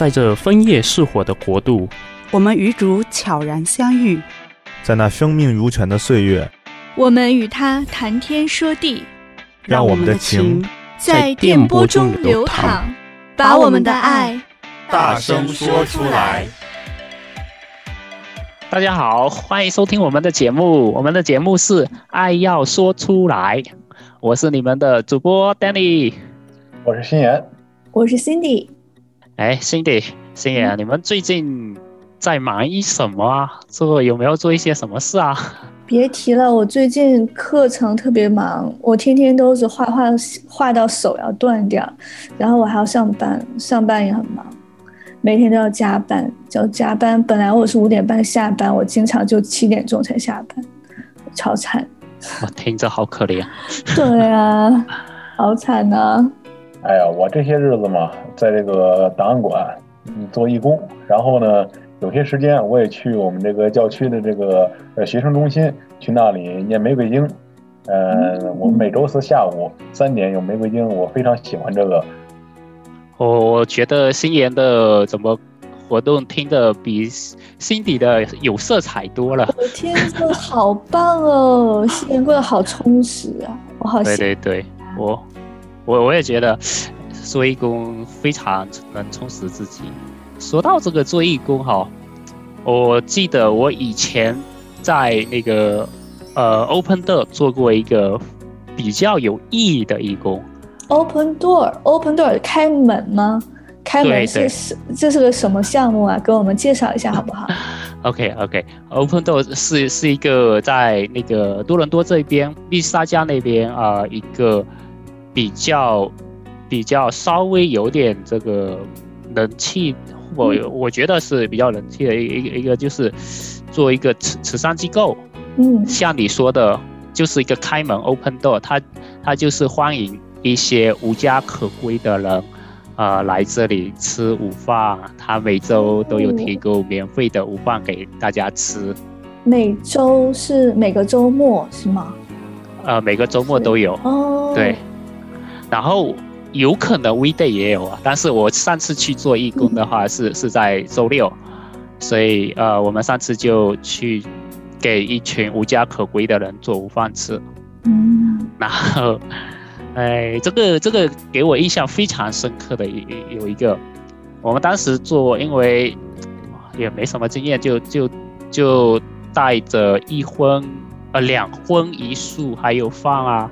在这枫叶似火的国度，我们与主悄然相遇，在那生命如泉的岁月，我们与他谈天说地，让我们的情在电波中流淌，把我们的爱大声说出来。大家好，欢迎收听我们的节目。我们的节目是《爱要说出来》，我是你们的主播 Danny，我是心妍，我是 Cindy。哎，Cindy，心妍，你们最近在忙一什么啊？做有没有做一些什么事啊？别提了，我最近课程特别忙，我天天都是画画画到手要断掉，然后我还要上班，上班也很忙。每天都要加班，就加班。本来我是五点半下班，我经常就七点钟才下班，超惨。我听着好可怜。对啊，好惨啊！哎呀，我这些日子嘛，在这个档案馆做义工，然后呢，有些时间我也去我们这个教区的这个呃学生中心，去那里念玫瑰经。呃、嗯，我们每周四下午三点有玫瑰经，我非常喜欢这个。我觉得新年的怎么活动听的比 Cindy 的有色彩多了。我天，这好棒哦！新年过得好充实啊，我好喜欢。对对对，我我我也觉得做义工非常能充实自己。说到这个做义工哈，我记得我以前在那个呃 Open Door 做过一个比较有意义的义工。Open door，Open door，开门吗？开门是是这是个什么项目啊？给我们介绍一下好不好？OK，OK，Open door 是是一个在那个多伦多这边，密西沙加那边啊、呃，一个比较比较稍微有点这个人气，我、嗯、我觉得是比较人气的一一个一个就是做一个慈慈善机构。嗯，像你说的，就是一个开门 Open door，它它就是欢迎。一些无家可归的人，呃，来这里吃午饭。他每周都有提供免费的午饭给大家吃。每周是每个周末是吗？呃，每个周末都有。哦。对。然后有可能 weekday 也有啊，但是我上次去做义工的话是、嗯、是在周六，所以呃，我们上次就去给一群无家可归的人做午饭吃。嗯。然后。哎，这个这个给我印象非常深刻的有有一个，我们当时做，因为也没什么经验，就就就带着一荤呃两荤一素还有饭啊，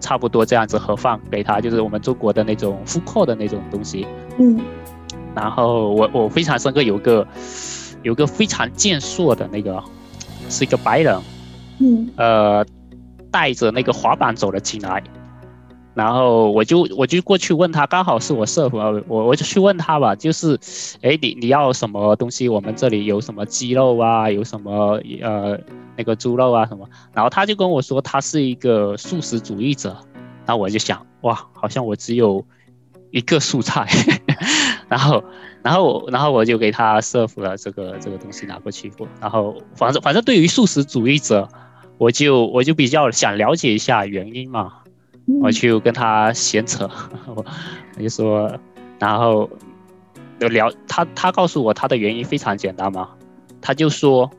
差不多这样子盒饭给他，就是我们中国的那种 food court 的那种东西。嗯。然后我我非常深刻，有个有个非常健硕的那个，是一个白人。嗯。呃，带着那个滑板走了进来。然后我就我就过去问他，刚好是我师傅，我我就去问他吧，就是，哎，你你要什么东西？我们这里有什么鸡肉啊？有什么呃那个猪肉啊什么？然后他就跟我说他是一个素食主义者，然后我就想，哇，好像我只有一个素菜，然后然后然后我就给他师傅了这个这个东西拿过去，然后反正反正对于素食主义者，我就我就比较想了解一下原因嘛。我就跟他闲扯，我就说，然后就聊他，他告诉我他的原因非常简单嘛，他就说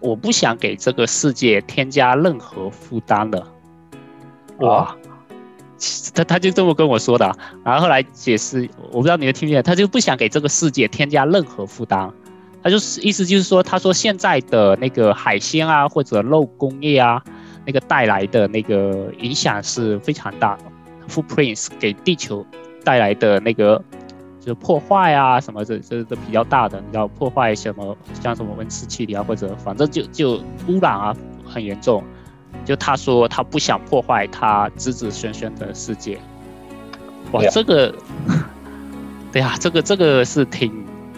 我不想给这个世界添加任何负担了。哇，他他就这么跟我说的，然后后来解释，我不知道你们听不听，他就不想给这个世界添加任何负担，他就是意思就是说，他说现在的那个海鲜啊或者肉工业啊。那个带来的那个影响是非常大的，footprints 给地球带来的那个就是破坏啊什么的，这这都比较大的，你知道破坏什么像什么温室气体啊，或者反正就就污染啊很严重。就他说他不想破坏他子子孙孙的世界。哇，这个，对呀，这个这个是挺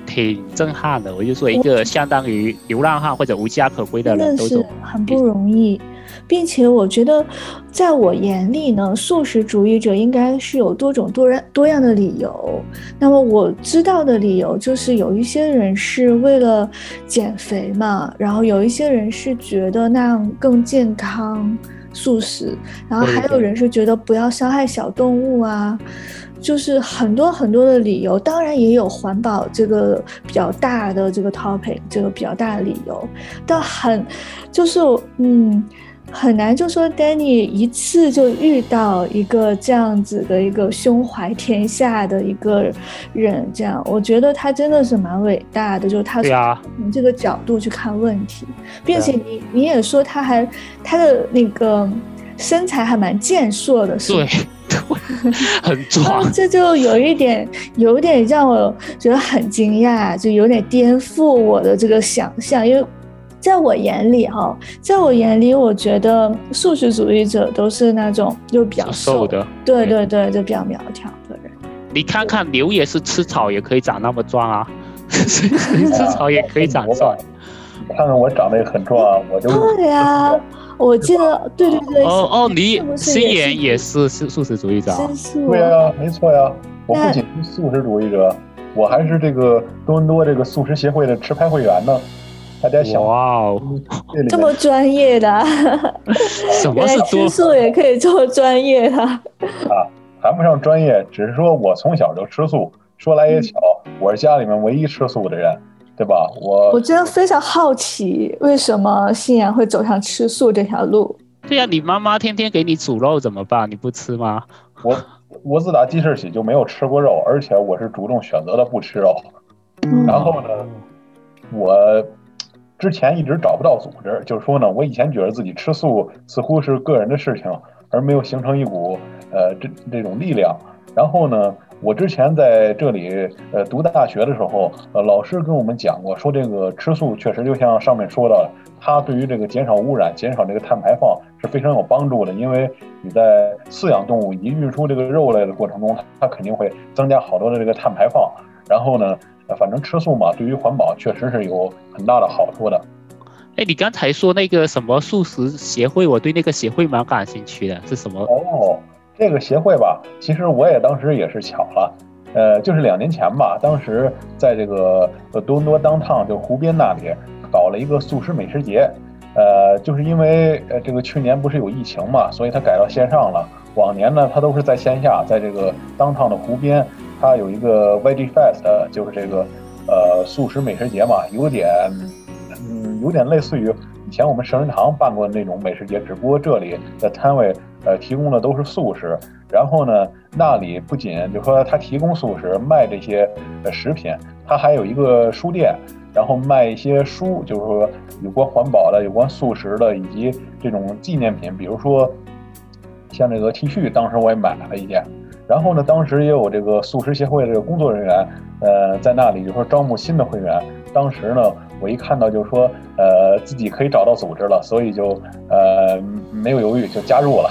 挺震撼的。我就说一个相当于流浪汉或者无家可归的人，都是很不容易。并且我觉得，在我眼里呢，素食主义者应该是有多种多样多样的理由。那么我知道的理由就是，有一些人是为了减肥嘛，然后有一些人是觉得那样更健康，素食，然后还有人是觉得不要伤害小动物啊。就是很多很多的理由，当然也有环保这个比较大的这个 topic，这个比较大的理由，但很就是嗯。很难就说 Danny 一次就遇到一个这样子的一个胸怀天下的一个人，这样我觉得他真的是蛮伟大的，就是他从这个角度去看问题，并且你你也说他还他的那个身材还蛮健硕的，是吧？对，很壮，这就有一点有一点让我觉得很惊讶，就有点颠覆我的这个想象，因为。在我眼里，哈，在我眼里，我觉得素食主义者都是那种就比较瘦，瘦的，对对对，就比较苗条的人。你看看牛也是吃草也可以长那么壮啊，吃草也可以长壮。看看我长得也很壮，啊我就对呀。我记得，对对对。哦哦，你心妍也是是素食主义者。对呀，没错呀。我不仅是素食主义者，我还是这个多伦多这个素食协会的持牌会员呢。大家想哇哦，这么专业的，什么是吃素也可以这么专业的啊？谈不上专业，只是说我从小就吃素。说来也巧，我是家里面唯一吃素的人，对吧？我我真的非常好奇，为什么信仰会走上吃素这条路？对呀，你妈妈天天给你煮肉怎么办？你不吃吗？我我自打记事起就没有吃过肉，而且我是主动选择的不吃肉。嗯、然后呢，我。之前一直找不到组织，就是说呢，我以前觉得自己吃素似乎是个人的事情，而没有形成一股呃这这种力量。然后呢，我之前在这里呃读大学的时候，呃老师跟我们讲过，说这个吃素确实就像上面说的，它对于这个减少污染、减少这个碳排放是非常有帮助的。因为你在饲养动物以及运输这个肉类的过程中，它肯定会增加好多的这个碳排放。然后呢，反正吃素嘛，对于环保确实是有很大的好处的。哎，你刚才说那个什么素食协会，我对那个协会蛮感兴趣的，是什么？哦，这个协会吧，其实我也当时也是巧了，呃，就是两年前吧，当时在这个多伦多 downtown 就湖边那里搞了一个素食美食节，呃，就是因为呃这个去年不是有疫情嘛，所以它改到线上了。往年呢，它都是在线下，在这个 downtown 的湖边。它有一个 Veggie Fest，就是这个呃素食美食节嘛，有点嗯有点类似于以前我们圣人堂办过的那种美食节，只不过这里的摊位呃提供的都是素食，然后呢那里不仅就说它提供素食卖这些呃食品，它还有一个书店，然后卖一些书，就是说有关环保的、有关素食的以及这种纪念品，比如说像这个 T 恤，当时我也买了一件。然后呢，当时也有这个素食协会的这个工作人员，呃，在那里就说招募新的会员。当时呢，我一看到就说，呃，自己可以找到组织了，所以就呃没有犹豫就加入了。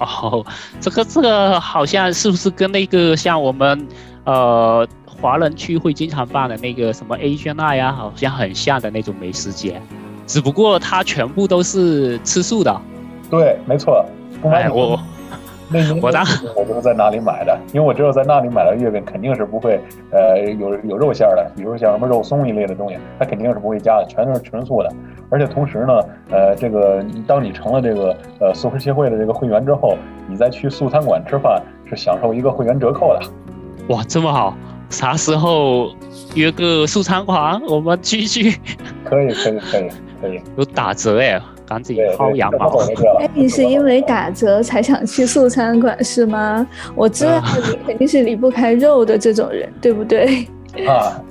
哦，这个这个好像是不是跟那个像我们呃华人区会经常办的那个什么 Asian Night 啊，好像很像的那种美食节，只不过它全部都是吃素的。对，没错。哎，我。那我我都是在那里买的，因为我知道在那里买的月饼肯定是不会，呃，有有肉馅的，比如像什么肉松一类的东西，它肯定是不会加的，全都是纯素的。而且同时呢，呃，这个当你成了这个呃素食协会的这个会员之后，你再去素餐馆吃饭是享受一个会员折扣的。哇，这么好！啥时候约个素餐馆，我们聚聚？可以，可以，可以，可以。有打折哎！赶紧薅羊毛！哎，你是因为打折才想去素餐馆是吗？我知道你肯定是离不开肉的这种人，对不对？啊。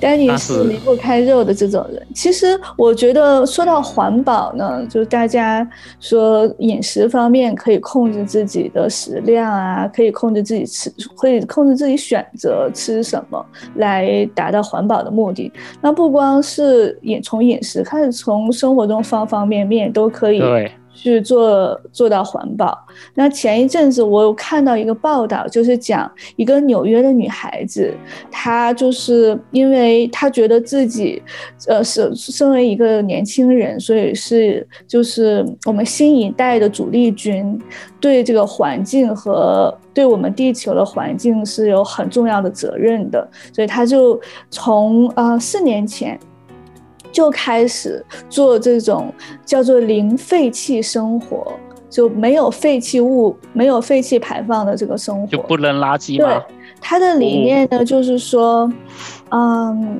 但你是离不开肉的这种人。其实我觉得说到环保呢，就是大家说饮食方面可以控制自己的食量啊，可以控制自己吃，可以控制自己选择吃什么来达到环保的目的。那不光是饮从饮食，开始从生活中方方面面都可以。对。去做做到环保。那前一阵子我有看到一个报道，就是讲一个纽约的女孩子，她就是因为她觉得自己，呃，是身为一个年轻人，所以是就是我们新一代的主力军，对这个环境和对我们地球的环境是有很重要的责任的，所以她就从呃四年前。就开始做这种叫做零废弃生活，就没有废弃物、没有废气排放的这个生活，就不扔垃圾吗？对，他的理念呢，就是说，嗯。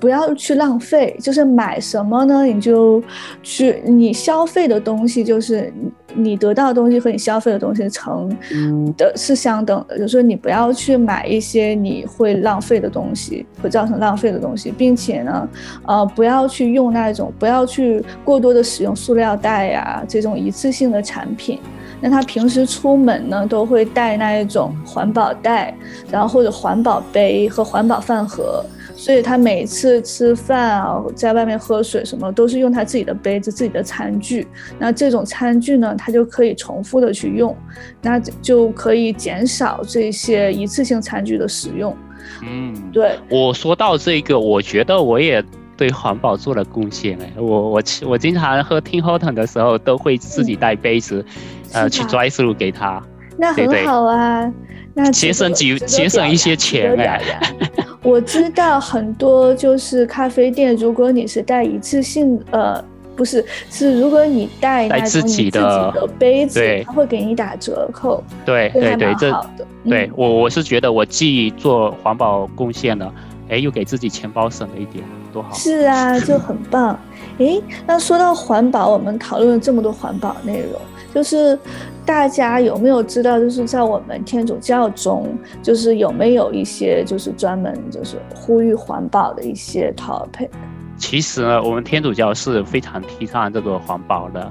不要去浪费，就是买什么呢？你就去你消费的东西，就是你得到的东西和你消费的东西成的是相等的。就是说你不要去买一些你会浪费的东西，会造成浪费的东西，并且呢，呃，不要去用那种，不要去过多的使用塑料袋呀，这种一次性的产品。那他平时出门呢，都会带那一种环保袋，然后或者环保杯和环保饭盒。所以他每次吃饭啊，在外面喝水什么，都是用他自己的杯子、自己的餐具。那这种餐具呢，他就可以重复的去用，那就可以减少这些一次性餐具的使用。嗯，对。我说到这个，我觉得我也对环保做了贡献哎。我我我经常喝 Tim Horton 的时候，都会自己带杯子，嗯、呃，去 drive through 给他。那很好啊，对对那节省几节省一些钱哎。我知道很多就是咖啡店，如果你是带一次性，呃，不是，是如果你带那种你自己的杯子，他会给你打折扣。对对对，这对我我是觉得我既做环保贡献了，哎，又给自己钱包省了一点，多好。是啊，就很棒。哎，那说到环保，我们讨论了这么多环保内容。就是大家有没有知道，就是在我们天主教中，就是有没有一些就是专门就是呼吁环保的一些 topic？其实呢，我们天主教是非常提倡这个环保的，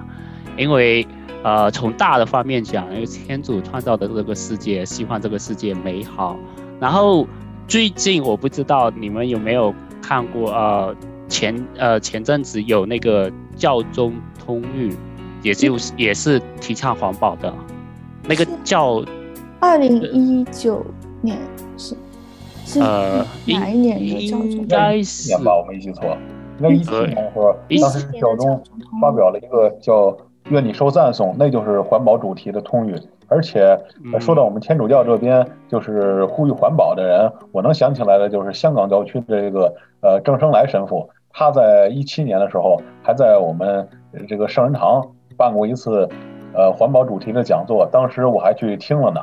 因为呃，从大的方面讲，因为天主创造的这个世界，希望这个世界美好。然后最近我不知道你们有没有看过，呃，前呃前阵子有那个教宗通谕。也就是也是提倡环保的，那个叫二零一九年是是呃哪一年的教宗？应该是年吧，我没记错，应该一七年的时候，当时教宗发表了一个叫“愿你受赞颂”，那就是环保主题的通语。而且说到我们天主教这边，就是呼吁环保的人，我能想起来的就是香港教区的这个呃郑生来神父，他在一七年的时候还在我们这个圣人堂。办过一次，呃，环保主题的讲座，当时我还去听了呢。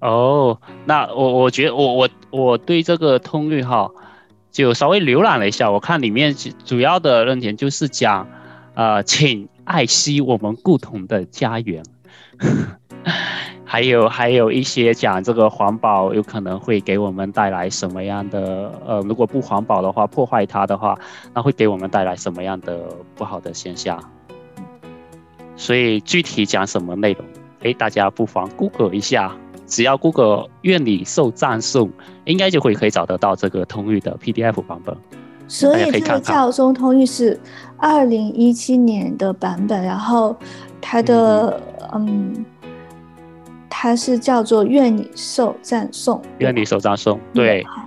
哦，那我我觉得我我我对这个通諭哈，就稍微浏览了一下，我看里面主要的论点就是讲，呃，请爱惜我们共同的家园，还有还有一些讲这个环保有可能会给我们带来什么样的，呃，如果不环保的话，破坏它的话，那会给我们带来什么样的不好的现象？所以具体讲什么内容？哎，大家不妨 Google 一下，只要 Google“ 愿你受赞颂”，应该就会可以找得到这个通諭的 PDF 版本。所以这个教宗通諭是二零一七年的版本，然后它的嗯，嗯，它是叫做“愿你受赞颂”。愿你受赞颂，对。好，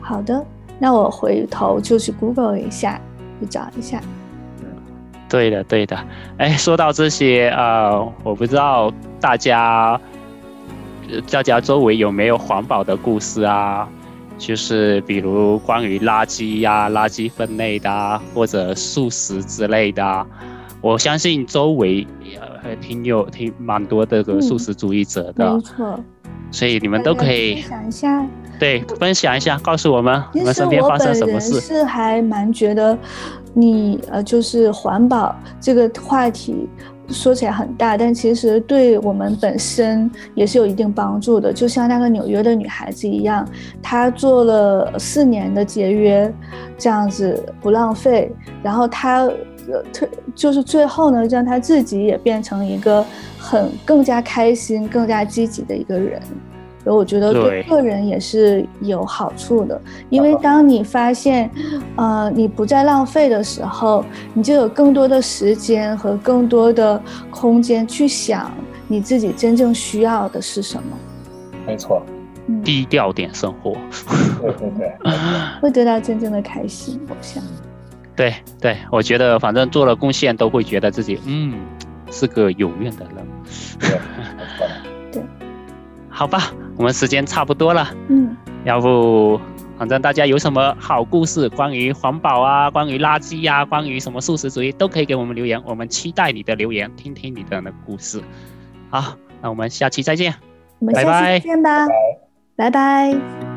好的，那我回头就去 Google 一下，去找一下。对的，对的。哎，说到这些，呃，我不知道大家，大家周围有没有环保的故事啊？就是比如关于垃圾呀、啊、垃圾分类的、啊，或者素食之类的。我相信周围也挺有、挺蛮多的个素食主义者的。嗯、没错。所以你们都可以想一下。对，分享一下，告诉我们你们身边发生什么事。是还蛮觉得。你呃，就是环保这个话题说起来很大，但其实对我们本身也是有一定帮助的。就像那个纽约的女孩子一样，她做了四年的节约，这样子不浪费，然后她呃特就是最后呢，让她自己也变成一个很更加开心、更加积极的一个人。所以我觉得对个人也是有好处的，因为当你发现，呃，你不再浪费的时候，你就有更多的时间和更多的空间去想你自己真正需要的是什么。没错，低调点生活，对对对，会得到真正的开心。我想，对对，我觉得反正做了贡献，都会觉得自己嗯是个有愿的人。对，对，好吧。我们时间差不多了，嗯，要不，反正大家有什么好故事，关于环保啊，关于垃圾呀、啊，关于什么素食主义，都可以给我们留言，我们期待你的留言，听听你的那故事。好，那我们下期再见，我们下期再见吧，拜拜。拜拜。